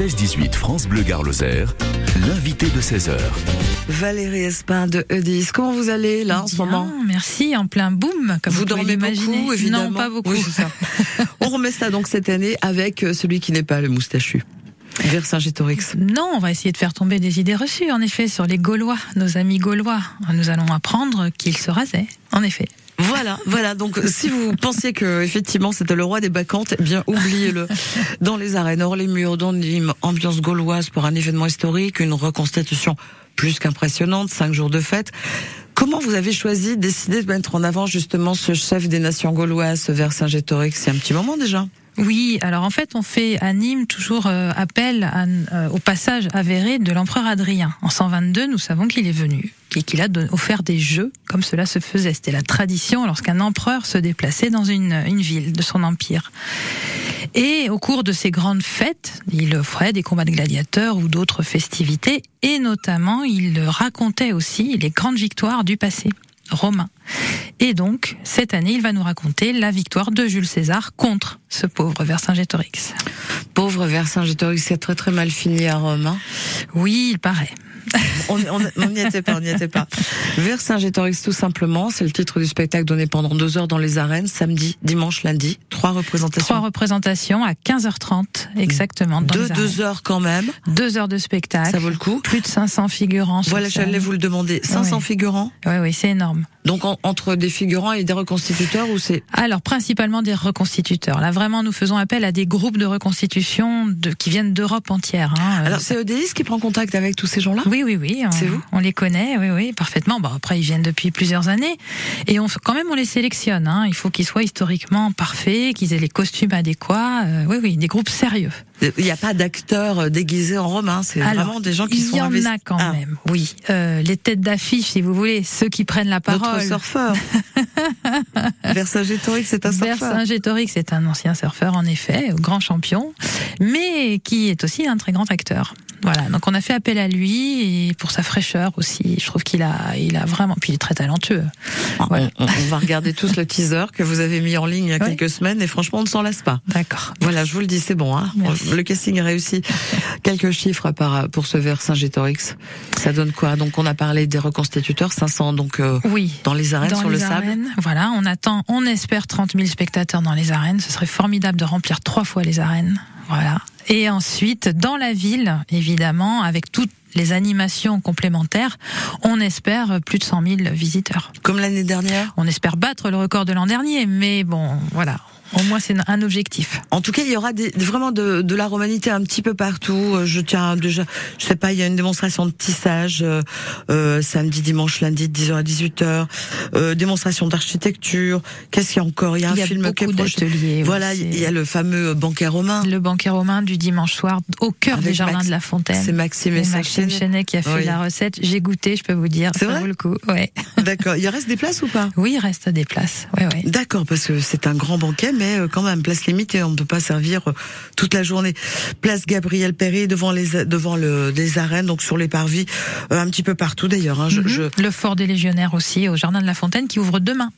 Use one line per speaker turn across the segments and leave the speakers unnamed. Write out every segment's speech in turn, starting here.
16-18 France Bleu Gare Lozère, l'invité de 16h.
Valérie Espin de Eudis. Comment vous allez là en ce moment?
Merci, en plein boom, comme vous,
Vous dormez beaucoup, évidemment.
Non, pas beaucoup.
Oui, c'est ça. On remet ça donc cette année avec euh, celui qui n'est pas le moustachu. Vercingétorix.
Non, on va essayer de faire tomber des idées reçues, en effet, sur les Gaulois, nos amis Gaulois. Nous allons apprendre qu'ils se rasaient, en effet.
Voilà, voilà. Donc, si vous pensiez que effectivement c'était le roi des bacchantes, eh bien oubliez-le. Dans les arènes, hors les murs, dans Nîmes, ambiance gauloise pour un événement historique, une reconstitution plus qu'impressionnante, cinq jours de fête. Comment vous avez choisi, décidé de mettre en avant justement ce chef des nations gauloises, ce Vercingétorix? C'est un petit moment déjà.
Oui, alors en fait, on fait à Nîmes toujours euh, appel euh, au passage avéré de l'empereur Adrien. En 122, nous savons qu'il est venu et qu'il a offert des jeux comme cela se faisait. C'était la tradition lorsqu'un empereur se déplaçait dans une, une ville de son empire. Et au cours de ces grandes fêtes, il offrait des combats de gladiateurs ou d'autres festivités, et notamment il racontait aussi les grandes victoires du passé romain. Et donc, cette année, il va nous raconter la victoire de Jules César contre ce pauvre Vercingétorix.
Pauvre Vercingétorix, c'est très très mal fini à Rome. hein.
Oui, il paraît.
On n'y était pas, on n'y était pas. Vercingétorix, tout simplement, c'est le titre du spectacle donné pendant deux heures dans les arènes, samedi, dimanche, lundi. Trois représentations.
Trois représentations à 15h30 exactement. Dans les
deux heures quand même.
Deux heures de spectacle.
Ça vaut le coup.
Plus de 500 figurants.
Voilà, j'allais vous le demander. 500
Ouais.
figurants?
Oui, oui, c'est énorme.
Donc en- entre des figurants et des reconstituteurs ou c'est
Alors, principalement des reconstituteurs. Là, vraiment, nous faisons appel à des groupes de reconstitution de, qui viennent d'Europe entière. hein.
Alors c'est EDIS qui prend contact avec tous ces gens-là?
Oui, oui, oui. on-
C'est vous?
On les connaît, oui, oui, parfaitement. Bon, après, ils viennent depuis plusieurs années. Et on, quand même, on les sélectionne. Hein. Il faut qu'ils soient historiquement parfaits, qu'ils aient les costumes adéquats. Euh, oui, oui, des groupes sérieux.
Il n'y a pas d'acteurs euh, déguisés en romain, c'est
Alors,
vraiment des gens qui
Il
sont
y en a quand
Ah,
même, oui. Euh, les têtes d'affiche, si vous voulez, ceux qui prennent la
Notre
parole.
surfeur. Vercingétorix, c'est un surfeur.
Vercingétorix c'est un ancien surfeur, en effet, grand champion, mais qui est aussi un très grand acteur. Voilà, donc on a fait appel à lui et pour sa fraîcheur aussi. Je trouve qu'il a, il a vraiment, puis il est très talentueux.
Ah,
Voilà.
On, on va regarder tous le teaser que vous avez mis en ligne il y a quelques semaines et franchement on ne s'en lasse pas.
D'accord.
Voilà, je vous le dis, c'est bon. Hein
Merci.
le casting est réussi. Quelques chiffres pour ce Vercingétorix. Ça donne quoi? Donc on a parlé des reconstituteurs, 500 donc euh,
Oui.
dans les arènes
Dans
sur le
les
sable.
arènes, voilà, on attend, on espère 30 000 spectateurs dans les arènes. Ce serait formidable de remplir trois fois les arènes. Voilà. Et ensuite, dans la ville, évidemment, avec toutes les animations complémentaires, on espère plus de 100 000 visiteurs.
Comme l'année dernière?
On espère battre le record de l'an dernier, mais bon, voilà. Au moins, c'est un objectif.
En tout cas, il y aura des, vraiment de, de la romanité un petit peu partout. Euh, Je tiens déjà, je sais pas, il y a une démonstration de tissage euh, euh, samedi, dimanche, lundi de 10h à 18h. Euh, démonstration d'architecture. Qu'est-ce qu'il y a encore? Il y a un
Il y a
film qui est
d'ateliers.
Voilà, il y a le fameux banquet romain.
le banquet romain du dimanche soir au cœur
Avec
des jardins
Max-
de la Fontaine.
C'est Maxime et
Maxime. Chenet qui a fait
Oui.
la recette. J'ai goûté, je peux vous dire.
C'est vrai
vaut le coup. Ouais.
D'accord. Il reste des places ou pas?
Oui, il reste des places. Ouais, ouais.
D'accord, parce que c'est un grand banquet, mais euh, quand même place limitée. On ne peut pas servir euh, toute la journée. Place Gabriel Perry devant les devant le des arènes, donc sur les parvis, euh, un petit peu partout d'ailleurs. Hein, je,
Mhm.
je-
Le fort des légionnaires aussi, au jardin de la Fontaine, qui ouvre demain.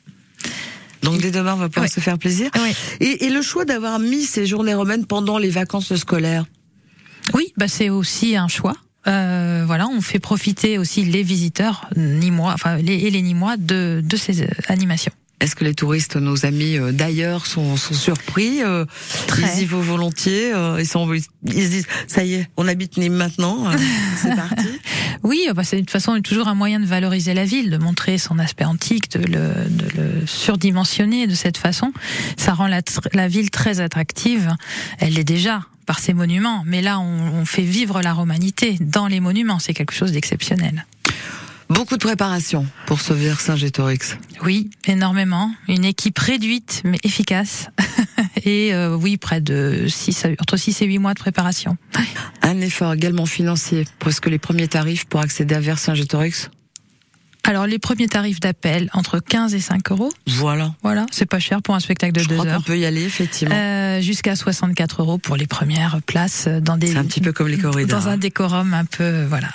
donc dès demain, on va pouvoir
Ouais.
se faire plaisir.
Ouais.
Et, et le choix d'avoir mis ces journées romaines pendant les vacances scolaires.
Oui, bah c'est aussi un choix. Euh, voilà, on fait profiter aussi les visiteurs nîmois, enfin les, et les nîmois de, de ces animations.
Est-ce que les touristes, nos amis euh, d'ailleurs, sont, sont surpris euh,
Très.
Ils y vont volontiers. euh, ils sont, ils se disent, ça y est, on habite Nîmes maintenant. euh, c'est parti.
Oui, bah c'est de toute façon toujours un moyen de valoriser la ville, de montrer son aspect antique, de le, de le surdimensionner de cette façon. Ça rend la, la ville très attractive. Elle l'est déjà par ses monuments, mais là on, on fait vivre la romanité dans les monuments. C'est quelque chose d'exceptionnel.
Beaucoup de préparation pour ce Vercingétorix.
Oui, énormément. Une équipe réduite mais efficace. Et euh, oui, près de 6 entre 6 et 8 mois de préparation.
Un effort également financier, parce que les premiers tarifs pour accéder à Vercingétorix
Alors les premiers tarifs d'appel entre 15 et 5 euros.
Voilà.
Voilà, c'est pas cher pour un spectacle de
Je
deux
crois qu'on
heures.
peut y aller, effectivement.
Euh, Jusqu'à 64 euros pour les premières places dans des
C'est un petit peu comme les corridors.
dans un décorum un peu voilà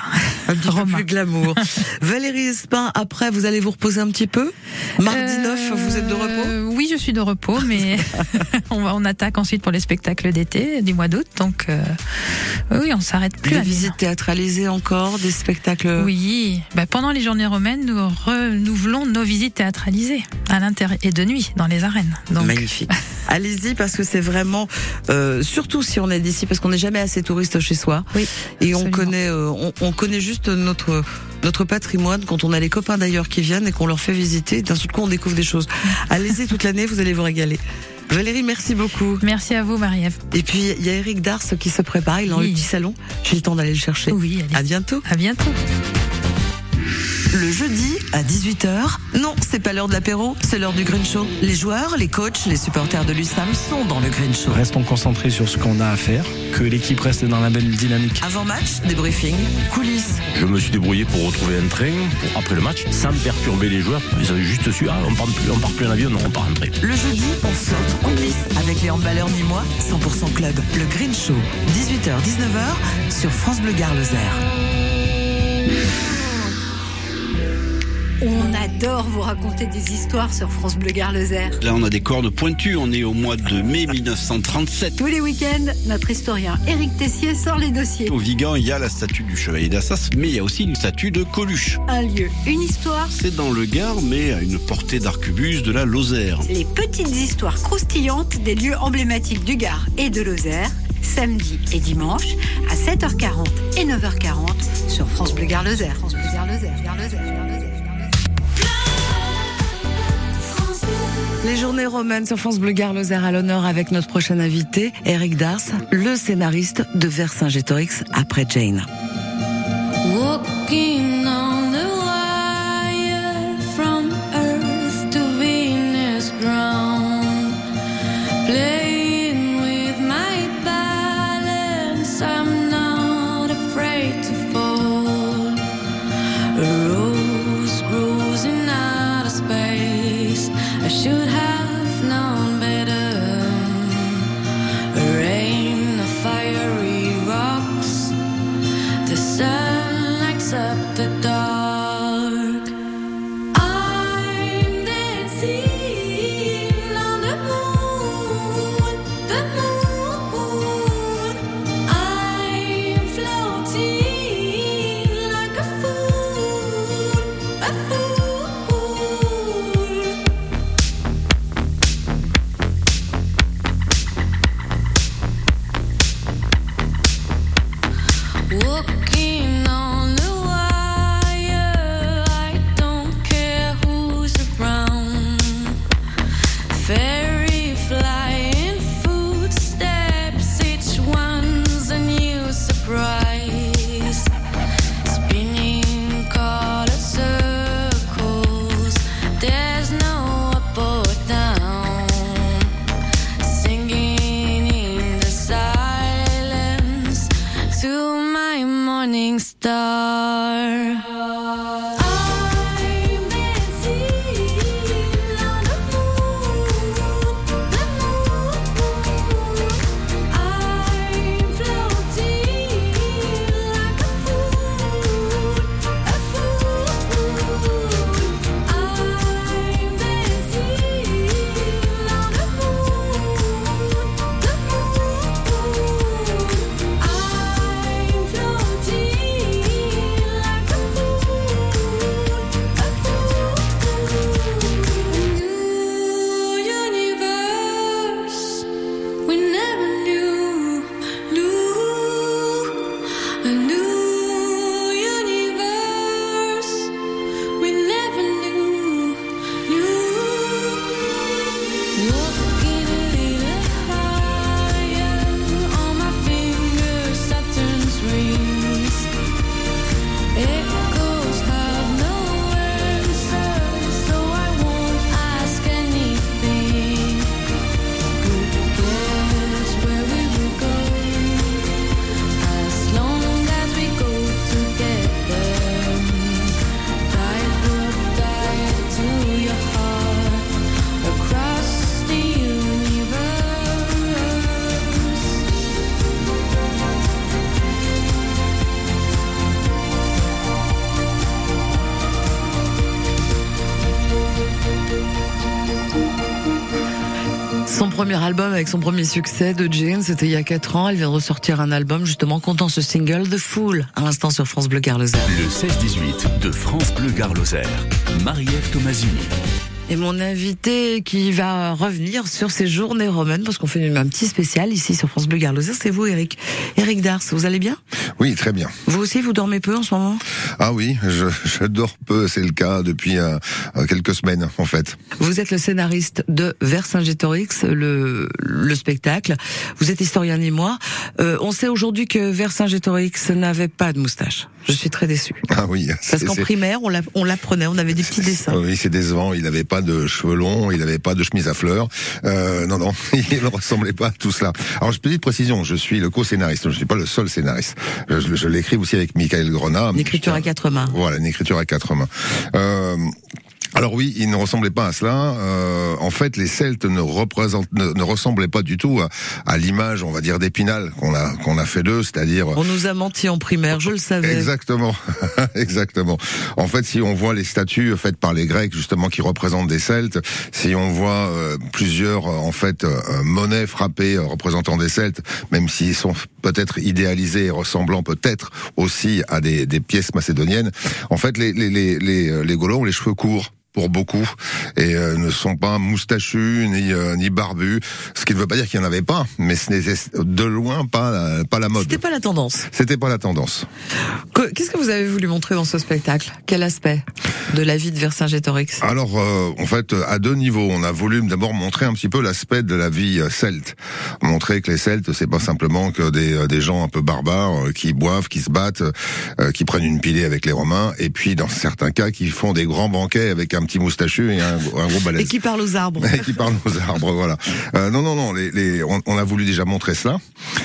un petit peu plus glamour. Valérie Espin, après, vous allez vous reposer un petit peu? Mardi
Euh,
9, vous êtes de repos?
Oui, je suis de repos, mais on, va- on attaque ensuite pour les spectacles d'été du mois d'août, donc euh, oui, on s'arrête plus.
Des
à
visites théâtralisées encore, des spectacles?
Oui, bah, pendant les journées romaines, nous renouvelons nos visites théâtralisées à l'intérieur et de nuit dans les arènes. Donc,
Magnifique. Allez-y parce que c'est vraiment, euh, surtout si on est d'ici, parce qu'on n'est jamais assez touriste chez soi.
Oui,
Et on connaît, euh, on, on connaît juste notre notre patrimoine quand on a les copains d'ailleurs qui viennent et qu'on leur fait visiter. D'un seul coup, on découvre des choses. Allez-y toute l'année, vous allez vous régaler. Valérie, merci beaucoup.
Merci à vous, Marie-Ève.
Et puis il y a Eric Dars qui se prépare. Il est dans
Oui.
le petit salon. J'ai le temps d'aller le chercher.
Oui,
À
allez.
bientôt.
À bientôt.
Le jeudi à 18h, non, c'est pas l'heure de l'apéro, c'est l'heure du Green Show. Les joueurs, les coachs, les supporters de l'USAM sont dans le Green Show.
Restons concentrés sur ce qu'on a à faire, que l'équipe reste dans la même dynamique.
Avant match, débriefing, coulisses.
Je me suis débrouillé pour retrouver un train pour après le match sans perturber les joueurs. Ils avaient juste su, ah, on part plus, on part plus en avion, non, on part en train.
Le jeudi, on saute, on glisse avec les handballeurs nîmois 100% club. Le Green Show, 18h-19h sur France Bleu Gare Lozère.
On adore vous raconter des histoires sur France Bleu Gare Lozère.
Là, on a des cordes pointues. On est au mois de mai 1937.
Tous les week-ends, notre historien Éric Tessier sort les dossiers.
Au Vigan, il y a la statue du chevalier d'Assas, mais il y a aussi une statue de Coluche.
Un lieu, une histoire,
C'est dans le Gard, mais à une portée d'arquebus de la Lozère.
les petites histoires croustillantes des lieux emblématiques du Gard et de Lozère, samedi et dimanche à 7h40 et 9h40 sur France Bleu Gare Lozère. France Bleu Gare
Les journées romaines sur France Bleu Lozère à l'honneur avec notre prochain invité, Eric Dars, le scénariste de Vercingétorix après Jane.
Album avec son premier succès de Jane, c'était il y a 4 ans. Elle vient de ressortir un album justement comptant ce single The Fool à l'instant sur France Bleu Gare Lozère.
Le 16-18 de France Bleu Gare Lozère. Marie-Ève Tomasini.
Et mon invité qui va revenir sur ces journées romaines, parce qu'on fait un petit spécial ici sur France Bleu Gare Lozère, c'est vous Eric. Eric Dars, vous allez bien?
Oui, très bien.
Vous aussi, vous dormez peu en ce moment?
Ah oui, je, je dors peu, c'est le cas depuis euh, euh, quelques semaines en fait.
Vous êtes le scénariste de Vercingétorix, le, le spectacle. Vous êtes historien et moi. Euh, on sait aujourd'hui que Vercingétorix n'avait pas de moustache. Je suis très déçu.
Ah oui.
Parce qu'en primaire, on l'apprenait, on avait des petits dessins.
Oui, c'est décevant. Il n'avait pas de cheveux longs, il n'avait pas de chemise à fleurs. Euh, non, non, il ne ressemblait pas à tout cela. Alors, je petite précision, je suis le co-scénariste, je ne suis pas le seul scénariste. Je, je- je l'écris aussi avec Michael Grenat.
Une écriture à quatre mains.
Voilà, une écriture à quatre mains. Euh, alors oui, il ne ressemblait pas à cela. Euh, en fait, les Celtes ne représentent, ne, ne ressemblaient pas du tout à, à l'image, on va dire, d'Épinal qu'on a qu'on a fait d'eux, c'est-à-dire
On nous a menti en primaire, je le savais.
Exactement, exactement. En fait, si on voit les statues faites par les Grecs, justement, qui représentent des Celtes, si on voit euh, plusieurs, euh, en fait, euh, monnaies frappées euh, représentant des Celtes, même s'ils sont peut-être idéalisés et ressemblant peut-être aussi à des, des pièces macédoniennes, en fait, les, les, les, les, euh, les Gaulois ont les cheveux courts pour beaucoup et euh, ne sont pas moustachus ni euh, ni barbus ce qui ne veut pas dire qu'il n'y en avait pas mais ce n'était de loin pas la, pas la mode
C'était pas la tendance.
c'était pas la tendance
Que- Qu'est-ce que vous avez voulu montrer dans ce spectacle? Quel aspect de la vie de Vercingétorix?
Alors, euh, en fait, à deux niveaux. On a voulu d'abord montrer un petit peu l'aspect de la vie celte. Montrer que les Celtes, c'est pas simplement que des, des gens un peu barbares qui boivent, qui se battent, qui prennent une pilée avec les Romains, et puis dans certains cas, qui font des grands banquets avec un petit moustachu et un, un gros balai.
Et qui parle aux arbres.
Et qui parle aux arbres, voilà. Euh, non, non, non. Les, les, on, on a voulu déjà montrer cela,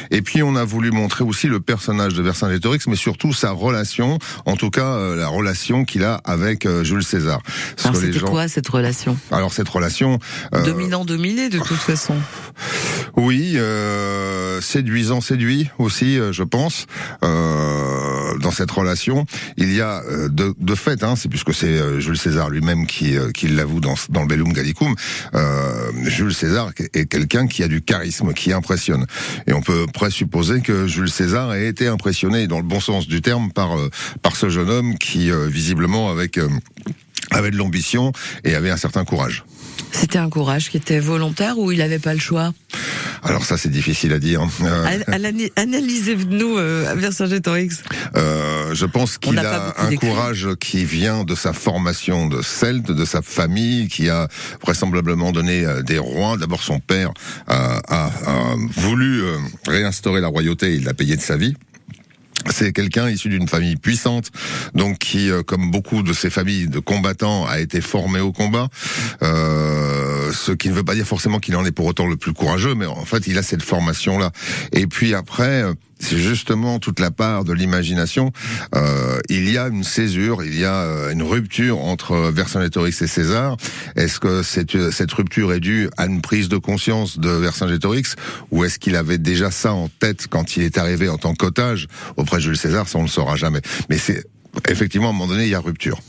et puis on a voulu montrer aussi le personnage de Vercingétorix, mais surtout sa relation, en tout cas euh, la relation qu'il a avec euh, Jules César. Parce
Alors c'était
gens-
quoi cette relation?
Alors cette relation, euh,
Dominant-dominé de toute façon.
oui, euh, séduisant, séduit aussi, euh, je pense. Euh, dans cette relation, il y a euh, de, de fait, hein, c'est puisque c'est euh, Jules César lui-même qui, euh, qui l'avoue dans, dans le Bellum Gallicum, euh, Jules César est quelqu'un qui a du charisme, qui impressionne. Et on peut présupposer que Jules César ait été impressionné, dans le bon sens du terme, par, par ce jeune homme qui, visiblement, avec, avait de l'ambition et avait un certain courage.
C'était un courage qui était volontaire ou il n'avait pas le choix
Alors ça, c'est difficile à dire. Euh,
An- an- Analysez-nous euh, Vercingétorix.
Euh, je pense qu'il a un courage qui vient de sa formation de celte, de sa famille, qui a vraisemblablement donné euh, des rois. D'abord, son père a, a- a voulu euh, réinstaurer la royauté, il l'a payé de sa vie. C'est quelqu'un issu d'une famille puissante, donc qui, euh, comme beaucoup de ces familles de combattants, a été formé au combat. Euh, ce qui ne veut pas dire forcément qu'il en est pour autant le plus courageux, mais en fait, il a cette formation-là. Et puis après, euh, c'est justement toute la part de l'imagination. Euh, il y a une césure, il y a euh, une rupture entre Vercingétorix et César. Est-ce que cette, cette rupture est due à une prise de conscience de Vercingétorix ou est-ce qu'il avait déjà ça en tête quand il est arrivé en tant qu'otage auprès de Jules César? Ça, on ne le saura jamais. Mais c'est effectivement à un moment donné, il y a rupture.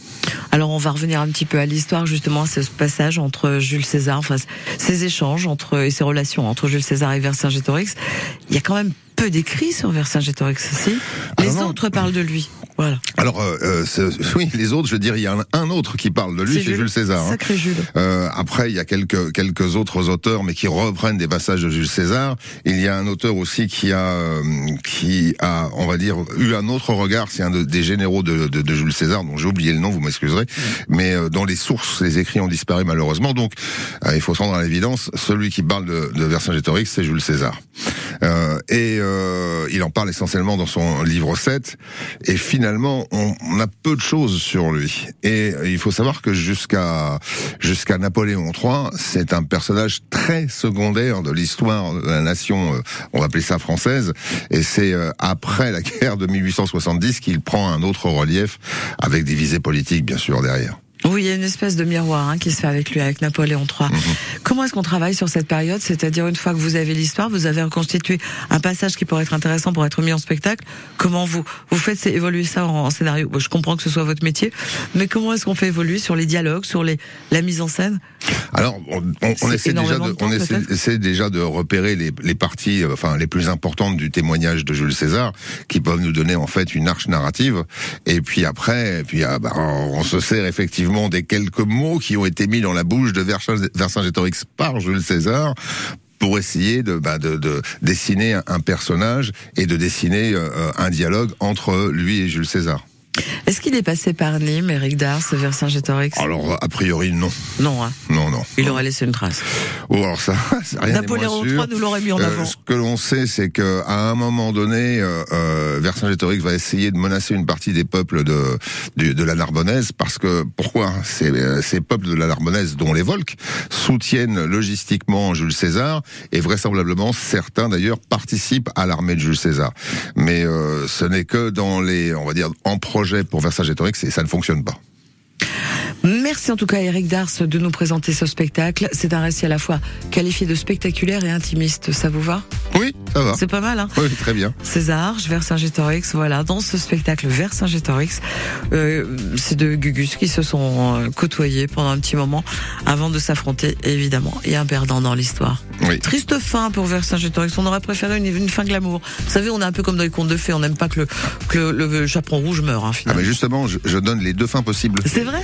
Alors on va revenir un petit peu à l'histoire justement, à ce passage entre Jules César, enfin ces échanges entre et ces relations entre Jules César et Vercingétorix. Il y a quand même peu d'écrits sur Vercingétorix aussi. Les
Ah non.
autres parlent de lui. Voilà.
Alors, euh, euh, oui, les autres, je veux dire, il y a un, un autre qui parle de lui, c'est Jules César. hein.
Sacré Jules.
Euh, après, il y a quelques quelques autres auteurs, mais qui reprennent des passages de Jules César. Il y a un auteur aussi qui a euh, qui a, on va dire, eu un autre regard. C'est un de- des généraux de, de, de Jules César, dont j'ai oublié le nom, vous m'excuserez. Mais euh, dans les sources, les écrits ont disparu malheureusement. Donc, euh, il faut se rendre à l'évidence. Celui qui parle de, de Vercingétorix, c'est Jules César. Euh, et euh, il en parle essentiellement dans son livre 7. Et finalement, on, on a peu de choses sur lui. Et il faut savoir que jusqu'à jusqu'à Napoléon III, c'est un personnage très secondaire de l'histoire de la nation, euh, on va appeler ça française. Et c'est euh, après la guerre de 1870 qu'il prend un autre relief, avec des visées politiques bien sûr derrière.
Oui, il y a une espèce de miroir hein, qui se fait avec lui, avec Napoléon III.
Mhm.
Comment est-ce qu'on travaille sur cette période? C'est-à-dire une fois que vous avez l'histoire, vous avez reconstitué un passage qui pourrait être intéressant pour être mis en spectacle. Comment vous vous faites évoluer ça en, en scénario? Bon, Je comprends que ce soit votre métier, mais comment est-ce qu'on fait évoluer sur les dialogues, sur les la mise en scène?
Alors, on, on- essaie déjà de,
de temps,
on essaie déjà de repérer les, les parties, euh, enfin les plus importantes du témoignage de Jules César, qui peuvent nous donner en fait une arche narrative. Et puis après, et puis ah, bah, on se sert effectivement des quelques mots qui ont été mis dans la bouche de Vercin- Vercingétorix par Jules César pour essayer de, bah, de, de dessiner un- personnage et de dessiner euh, un dialogue entre lui et Jules César.
Est-ce qu'il est passé par Nîmes, Eric Dars, Vercingétorix
Alors a priori non,
Non, hein.
non, non.
il aurait laissé une trace.
Oh, alors ça, rien
Napoléon. III nous l'aurait mis en
Euh,
avant.
ce que l'on sait, c'est que à un moment donné, euh, euh, Vercingétorix va essayer de menacer une partie des peuples de de, la Narbonnaise, parce que pourquoi ces, euh, ces peuples de la Narbonnaise, dont les Volques, soutiennent logistiquement Jules César, et vraisemblablement certains d'ailleurs participent à l'armée de Jules César. Mais euh, ce n'est que dans les, on va dire, en projet pour Vercingétorix, et ça ne fonctionne pas.
Merci en tout cas Eric Dars de nous présenter ce spectacle. C'est un récit à la fois qualifié de spectaculaire et intimiste. Ça vous va?
Oui, ça va.
C'est pas mal, hein?
Oui, très bien.
César, Vercingétorix, voilà, dans ce spectacle Vercingétorix, euh, c'est deux Gugus qui se sont euh, côtoyés pendant un petit moment avant de s'affronter, évidemment. Il y a un perdant dans l'histoire.
Oui.
Triste fin pour Vercingétorix. On aurait préféré une, une fin glamour. Vous savez, on est un peu comme dans les contes de fées. On n'aime pas que le, que le, le chaperon rouge meure, hein,
Ah
finalement.
mais justement, je, je donne les deux fins possibles.
C'est vrai?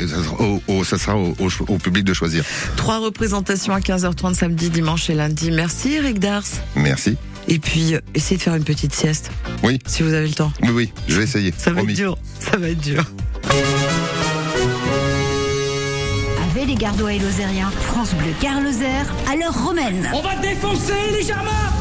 Au, au- ça sera au, au cho- au public de choisir.
Trois représentations à 15h30 samedi, dimanche et lundi. Merci Eric Dars.
Merci.
Et puis, euh, essayez de faire une petite sieste.
Oui.
Si vous avez le temps.
Oui, oui, je vais essayer.
Ça va
promis.
être dur. Ça va être dur.
Avec les Gardois et Lozériens, France Bleu Gare Lozère, à l'heure romaine.
On va défoncer les Germains